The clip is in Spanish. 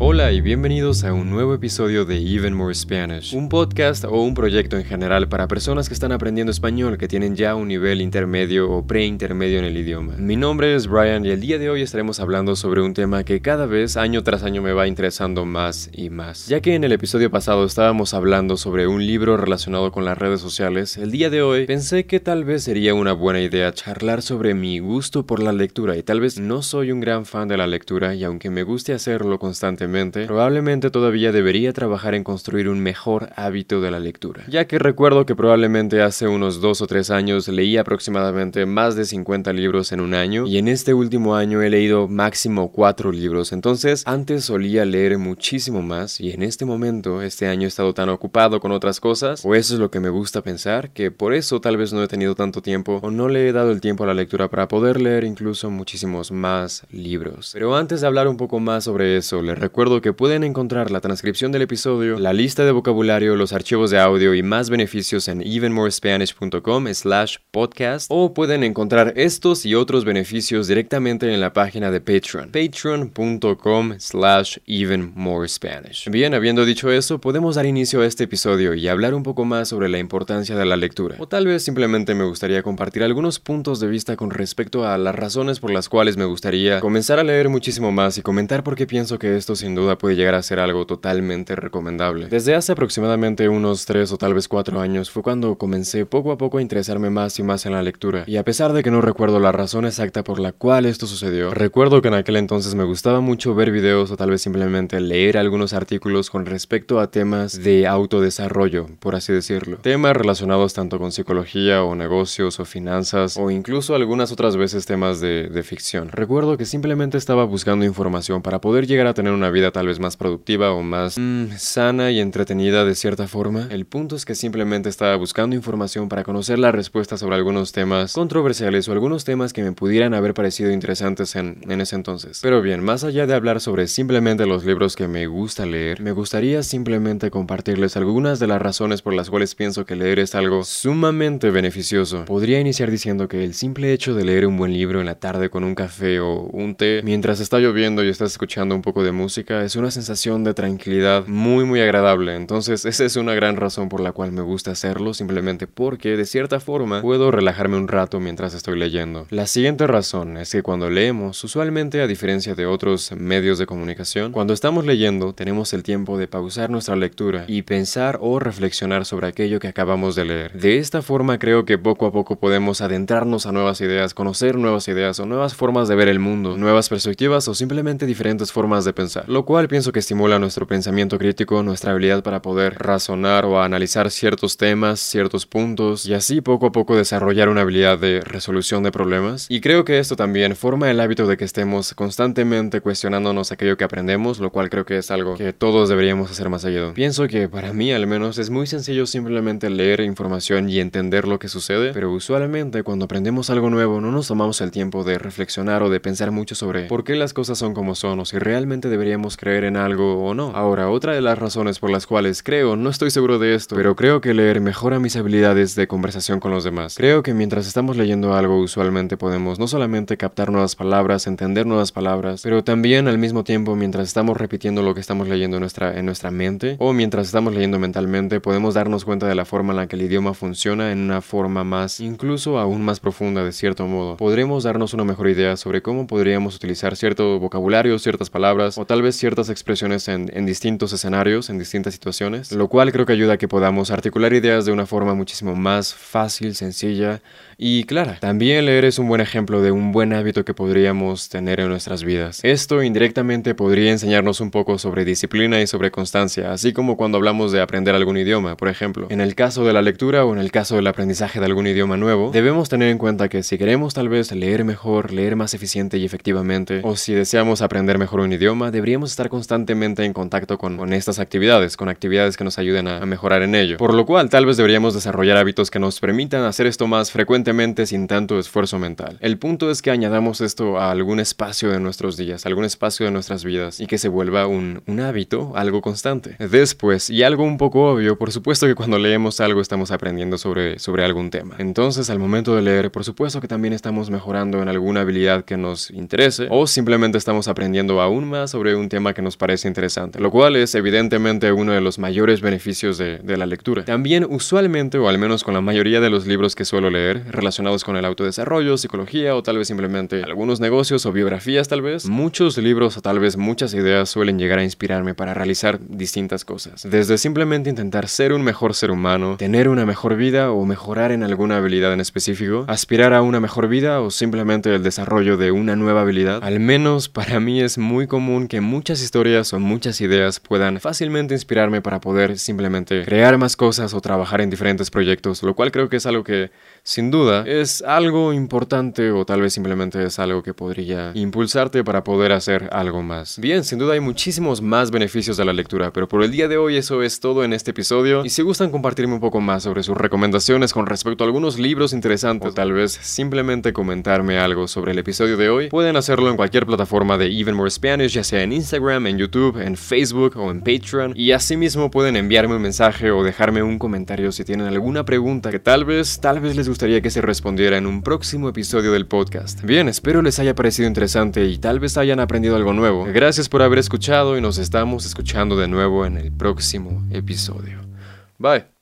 O Hola y bienvenidos a un nuevo episodio de Even More Spanish, un podcast o un proyecto en general para personas que están aprendiendo español que tienen ya un nivel intermedio o preintermedio en el idioma. Mi nombre es Brian y el día de hoy estaremos hablando sobre un tema que cada vez año tras año me va interesando más y más. Ya que en el episodio pasado estábamos hablando sobre un libro relacionado con las redes sociales, el día de hoy pensé que tal vez sería una buena idea charlar sobre mi gusto por la lectura y tal vez no soy un gran fan de la lectura y aunque me guste hacerlo constantemente, probablemente todavía debería trabajar en construir un mejor hábito de la lectura, ya que recuerdo que probablemente hace unos dos o tres años leí aproximadamente más de 50 libros en un año y en este último año he leído máximo 4 libros, entonces antes solía leer muchísimo más y en este momento, este año he estado tan ocupado con otras cosas, o eso es lo que me gusta pensar, que por eso tal vez no he tenido tanto tiempo o no le he dado el tiempo a la lectura para poder leer incluso muchísimos más libros. Pero antes de hablar un poco más sobre eso, les recuerdo que pueden encontrar la transcripción del episodio, la lista de vocabulario, los archivos de audio y más beneficios en evenmorespanish.com slash podcast o pueden encontrar estos y otros beneficios directamente en la página de Patreon, patreon.com slash evenmorespanish. Bien, habiendo dicho eso, podemos dar inicio a este episodio y hablar un poco más sobre la importancia de la lectura. O tal vez simplemente me gustaría compartir algunos puntos de vista con respecto a las razones por las cuales me gustaría comenzar a leer muchísimo más y comentar por qué pienso que esto sin duda puede llegar a ser algo totalmente recomendable. Desde hace aproximadamente unos 3 o tal vez 4 años fue cuando comencé poco a poco a interesarme más y más en la lectura, y a pesar de que no recuerdo la razón exacta por la cual esto sucedió, recuerdo que en aquel entonces me gustaba mucho ver videos o tal vez simplemente leer algunos artículos con respecto a temas de autodesarrollo, por así decirlo. Temas relacionados tanto con psicología o negocios o finanzas o incluso algunas otras veces temas de, de ficción. Recuerdo que simplemente estaba buscando información para poder llegar a tener una vida tal vez más productiva o más mm, sana y entretenida de cierta forma. El punto es que simplemente estaba buscando información para conocer la respuesta sobre algunos temas controversiales o algunos temas que me pudieran haber parecido interesantes en, en ese entonces. Pero bien, más allá de hablar sobre simplemente los libros que me gusta leer, me gustaría simplemente compartirles algunas de las razones por las cuales pienso que leer es algo sumamente beneficioso. Podría iniciar diciendo que el simple hecho de leer un buen libro en la tarde con un café o un té mientras está lloviendo y estás escuchando un poco de música es una sensación de tranquilidad muy muy agradable. Entonces esa es una gran razón por la cual me gusta hacerlo, simplemente porque de cierta forma puedo relajarme un rato mientras estoy leyendo. La siguiente razón es que cuando leemos, usualmente a diferencia de otros medios de comunicación, cuando estamos leyendo tenemos el tiempo de pausar nuestra lectura y pensar o reflexionar sobre aquello que acabamos de leer. De esta forma creo que poco a poco podemos adentrarnos a nuevas ideas, conocer nuevas ideas o nuevas formas de ver el mundo, nuevas perspectivas o simplemente diferentes formas de pensar cual pienso que estimula nuestro pensamiento crítico, nuestra habilidad para poder razonar o analizar ciertos temas, ciertos puntos y así poco a poco desarrollar una habilidad de resolución de problemas. Y creo que esto también forma el hábito de que estemos constantemente cuestionándonos aquello que aprendemos, lo cual creo que es algo que todos deberíamos hacer más seguido. Pienso que para mí al menos es muy sencillo simplemente leer información y entender lo que sucede, pero usualmente cuando aprendemos algo nuevo no nos tomamos el tiempo de reflexionar o de pensar mucho sobre por qué las cosas son como son o si realmente deberíamos creer en algo o no. Ahora, otra de las razones por las cuales creo, no estoy seguro de esto, pero creo que leer mejora mis habilidades de conversación con los demás. Creo que mientras estamos leyendo algo usualmente podemos no solamente captar nuevas palabras, entender nuevas palabras, pero también al mismo tiempo mientras estamos repitiendo lo que estamos leyendo en nuestra, en nuestra mente o mientras estamos leyendo mentalmente podemos darnos cuenta de la forma en la que el idioma funciona en una forma más, incluso aún más profunda de cierto modo. Podremos darnos una mejor idea sobre cómo podríamos utilizar cierto vocabulario, ciertas palabras o tal vez ciertas expresiones en, en, distintos escenarios, en distintas situaciones, lo cual creo que ayuda a que podamos articular ideas de una forma muchísimo más fácil, sencilla y clara. También leer es un buen ejemplo de un buen hábito que podríamos tener en nuestras vidas. Esto indirectamente podría enseñarnos un poco sobre disciplina y sobre constancia, así como cuando hablamos de aprender algún idioma, por ejemplo. En el caso de la lectura o en el caso del aprendizaje de algún idioma nuevo, debemos tener en cuenta que si queremos tal vez leer mejor, leer más eficiente y efectivamente, o si deseamos aprender mejor un idioma, deberíamos estar constantemente en contacto con, estas actividades, con actividades que nos ayuden a, a mejorar en ello. Por lo cual, tal vez deberíamos desarrollar hábitos que nos permitan hacer esto más frecuentemente sin tanto esfuerzo mental. El punto es que añadamos esto a algún espacio de nuestros días, algún espacio de nuestras vidas y que se vuelva un, un hábito, algo constante. Después, y algo un poco obvio, por supuesto que cuando leemos algo estamos aprendiendo sobre, sobre algún tema. Entonces, al momento de leer, por supuesto que también estamos mejorando en alguna habilidad que nos interese o simplemente estamos aprendiendo aún más sobre un tema que nos parece interesante, lo cual es evidentemente uno de los mayores beneficios de, de la lectura. También usualmente, o al menos con la mayoría de los libros que suelo leer, relacionados con el autodesarrollo, psicología o tal vez simplemente algunos negocios o biografías tal vez, muchos libros o tal vez muchas ideas suelen llegar a inspirarme para realizar distintas cosas. Desde simplemente intentar ser un mejor ser humano, tener una mejor vida o mejorar en alguna habilidad en específico, aspirar a una mejor vida o simplemente el desarrollo de una nueva habilidad, al menos para mí es muy común que muchas historias o muchas ideas puedan fácilmente inspirarme para poder simplemente crear más cosas o trabajar en diferentes proyectos, lo cual creo que es algo que sin duda es algo importante o tal vez simplemente es algo que podría impulsarte para poder hacer algo más. Bien, sin duda hay muchísimos más beneficios de la lectura, pero por el día de hoy eso es todo en este episodio y si gustan compartirme un poco más sobre sus recomendaciones con respecto a algunos libros interesantes o tal vez simplemente comentarme algo sobre el episodio de hoy, pueden hacerlo en cualquier plataforma de Even More Spanish, ya sea en En YouTube, en Facebook o en Patreon y asimismo pueden enviarme un mensaje o dejarme un comentario si tienen alguna pregunta que tal vez, tal vez les gustaría que se respondiera en un próximo episodio del podcast. Bien, espero les haya parecido interesante y tal vez hayan aprendido algo nuevo. Gracias por haber escuchado y nos estamos escuchando de nuevo en el próximo episodio. Bye.